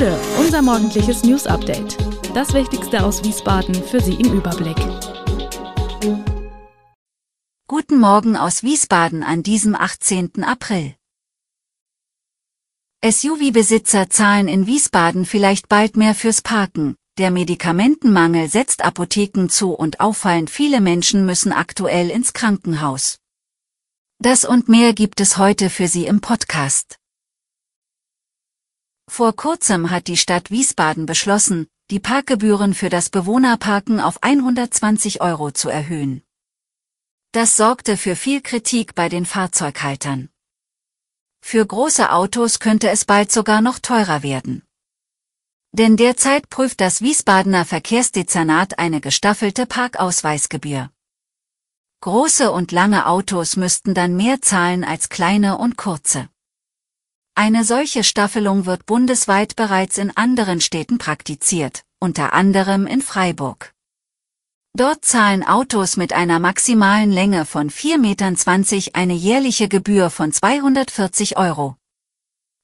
Gude, unser morgendliches News Update. Das Wichtigste aus Wiesbaden für Sie im Überblick. Guten Morgen aus Wiesbaden an diesem 18. April. SUV-Besitzer zahlen in Wiesbaden vielleicht bald mehr fürs Parken. Der Medikamentenmangel setzt Apotheken zu und auffallend viele Menschen müssen aktuell ins Krankenhaus. Das und mehr gibt es heute für Sie im Podcast. Vor kurzem hat die Stadt Wiesbaden beschlossen, die Parkgebühren für das Bewohnerparken auf 120 Euro zu erhöhen. Das sorgte für viel Kritik bei den Fahrzeughaltern. Für große Autos könnte es bald sogar noch teurer werden. Denn derzeit prüft das Wiesbadener Verkehrsdezernat eine gestaffelte Parkausweisgebühr. Große und lange Autos müssten dann mehr zahlen als kleine und kurze. Eine solche Staffelung wird bundesweit bereits in anderen Städten praktiziert, unter anderem in Freiburg. Dort zahlen Autos mit einer maximalen Länge von 4,20 Metern eine jährliche Gebühr von 240 Euro.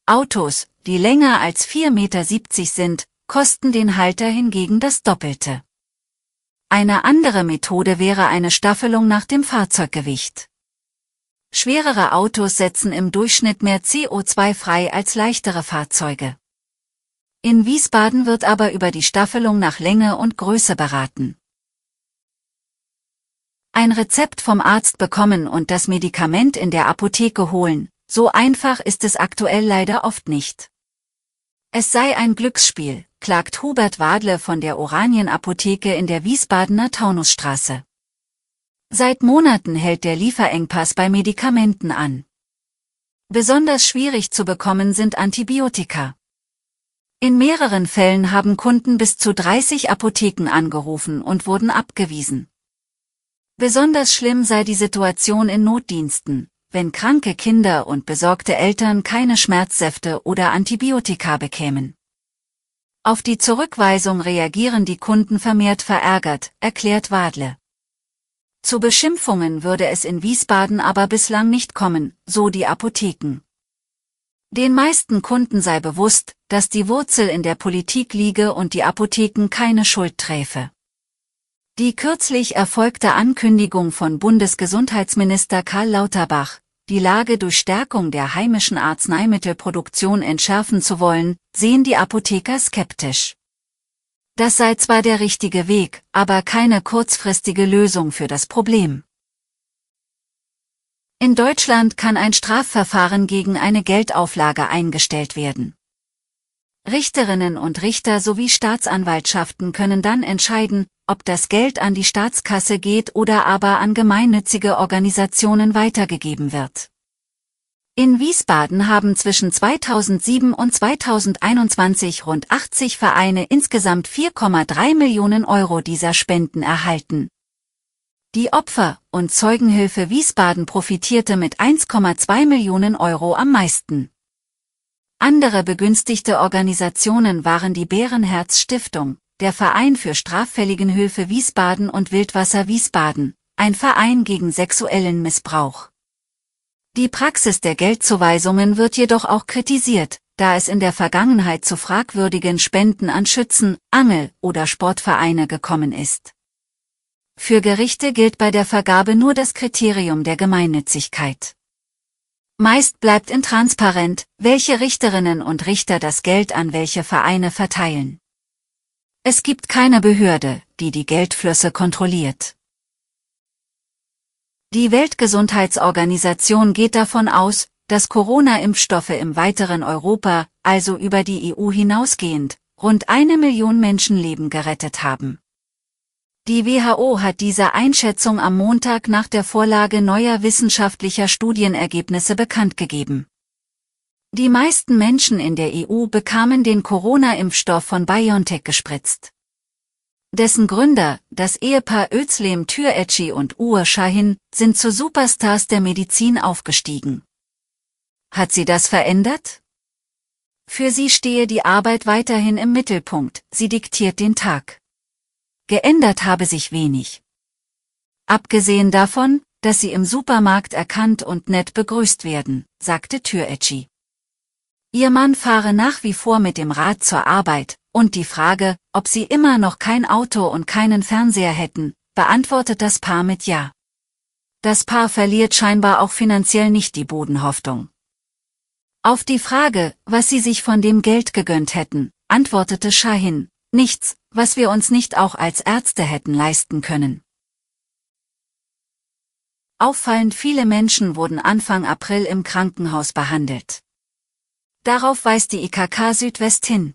Autos, die länger als 4,70 Meter sind, kosten den Halter hingegen das Doppelte. Eine andere Methode wäre eine Staffelung nach dem Fahrzeuggewicht. Schwerere Autos setzen im Durchschnitt mehr CO2 frei als leichtere Fahrzeuge. In Wiesbaden wird aber über die Staffelung nach Länge und Größe beraten. Ein Rezept vom Arzt bekommen und das Medikament in der Apotheke holen, so einfach ist es aktuell leider oft nicht. Es sei ein Glücksspiel, klagt Hubert Wadle von der Oranien-Apotheke in der Wiesbadener Taunusstraße. Seit Monaten hält der Lieferengpass bei Medikamenten an. Besonders schwierig zu bekommen sind Antibiotika. In mehreren Fällen haben Kunden bis zu 30 Apotheken angerufen und wurden abgewiesen. Besonders schlimm sei die Situation in Notdiensten, wenn kranke Kinder und besorgte Eltern keine Schmerzsäfte oder Antibiotika bekämen. Auf die Zurückweisung reagieren die Kunden vermehrt verärgert, erklärt Wadle. Zu Beschimpfungen würde es in Wiesbaden aber bislang nicht kommen, so die Apotheken. Den meisten Kunden sei bewusst, dass die Wurzel in der Politik liege und die Apotheken keine Schuld träfe. Die kürzlich erfolgte Ankündigung von Bundesgesundheitsminister Karl Lauterbach, die Lage durch Stärkung der heimischen Arzneimittelproduktion entschärfen zu wollen, sehen die Apotheker skeptisch. Das sei zwar der richtige Weg, aber keine kurzfristige Lösung für das Problem. In Deutschland kann ein Strafverfahren gegen eine Geldauflage eingestellt werden. Richterinnen und Richter sowie Staatsanwaltschaften können dann entscheiden, ob das Geld an die Staatskasse geht oder aber an gemeinnützige Organisationen weitergegeben wird. In Wiesbaden haben zwischen 2007 und 2021 rund 80 Vereine insgesamt 4,3 Millionen Euro dieser Spenden erhalten. Die Opfer- und Zeugenhilfe Wiesbaden profitierte mit 1,2 Millionen Euro am meisten. Andere begünstigte Organisationen waren die Bärenherz Stiftung, der Verein für Straffälligenhilfe Wiesbaden und Wildwasser Wiesbaden, ein Verein gegen sexuellen Missbrauch. Die Praxis der Geldzuweisungen wird jedoch auch kritisiert, da es in der Vergangenheit zu fragwürdigen Spenden an Schützen, Angel- oder Sportvereine gekommen ist. Für Gerichte gilt bei der Vergabe nur das Kriterium der Gemeinnützigkeit. Meist bleibt intransparent, welche Richterinnen und Richter das Geld an welche Vereine verteilen. Es gibt keine Behörde, die die Geldflüsse kontrolliert. Die Weltgesundheitsorganisation geht davon aus, dass Corona-Impfstoffe im weiteren Europa, also über die EU hinausgehend, rund eine Million Menschenleben gerettet haben. Die WHO hat diese Einschätzung am Montag nach der Vorlage neuer wissenschaftlicher Studienergebnisse bekannt gegeben. Die meisten Menschen in der EU bekamen den Corona-Impfstoff von BioNTech gespritzt. Dessen Gründer, das Ehepaar Özlem Türeci und Uğur Şahin, sind zu Superstars der Medizin aufgestiegen. Hat sie das verändert? Für sie stehe die Arbeit weiterhin im Mittelpunkt, sie diktiert den Tag. Geändert habe sich wenig. Abgesehen davon, dass sie im Supermarkt erkannt und nett begrüßt werden, sagte Türeci. Ihr Mann fahre nach wie vor mit dem Rad zur Arbeit, und die Frage, ob sie immer noch kein Auto und keinen Fernseher hätten, beantwortet das Paar mit Ja. Das Paar verliert scheinbar auch finanziell nicht die Bodenhoffnung. Auf die Frage, was sie sich von dem Geld gegönnt hätten, antwortete Shahin, nichts, was wir uns nicht auch als Ärzte hätten leisten können. Auffallend viele Menschen wurden Anfang April im Krankenhaus behandelt. Darauf weist die IKK Südwest hin.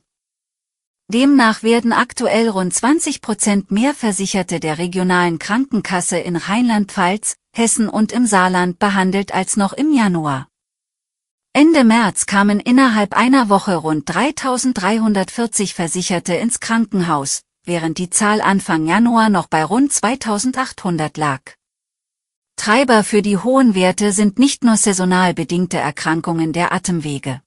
Demnach werden aktuell rund 20 Prozent mehr Versicherte der regionalen Krankenkasse in Rheinland-Pfalz, Hessen und im Saarland behandelt als noch im Januar. Ende März kamen innerhalb einer Woche rund 3340 Versicherte ins Krankenhaus, während die Zahl Anfang Januar noch bei rund 2800 lag. Treiber für die hohen Werte sind nicht nur saisonal bedingte Erkrankungen der Atemwege.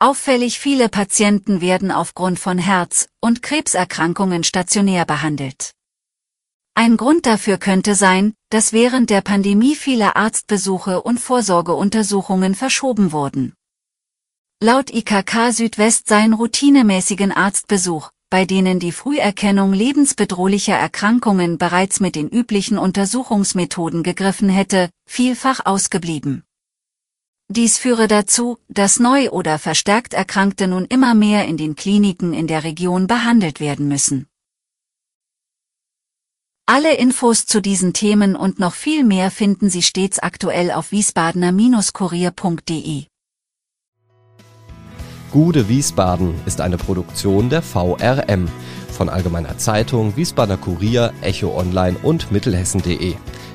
Auffällig viele Patienten werden aufgrund von Herz- und Krebserkrankungen stationär behandelt. Ein Grund dafür könnte sein, dass während der Pandemie viele Arztbesuche und Vorsorgeuntersuchungen verschoben wurden. Laut IKK Südwest seien routinemäßigen Arztbesuch, bei denen die Früherkennung lebensbedrohlicher Erkrankungen bereits mit den üblichen Untersuchungsmethoden gegriffen hätte, vielfach ausgeblieben. Dies führe dazu, dass neu oder verstärkt Erkrankte nun immer mehr in den Kliniken in der Region behandelt werden müssen. Alle Infos zu diesen Themen und noch viel mehr finden Sie stets aktuell auf wiesbadener-kurier.de. Gude Wiesbaden ist eine Produktion der VRM von Allgemeiner Zeitung, Wiesbadener Kurier, Echo Online und Mittelhessen.de.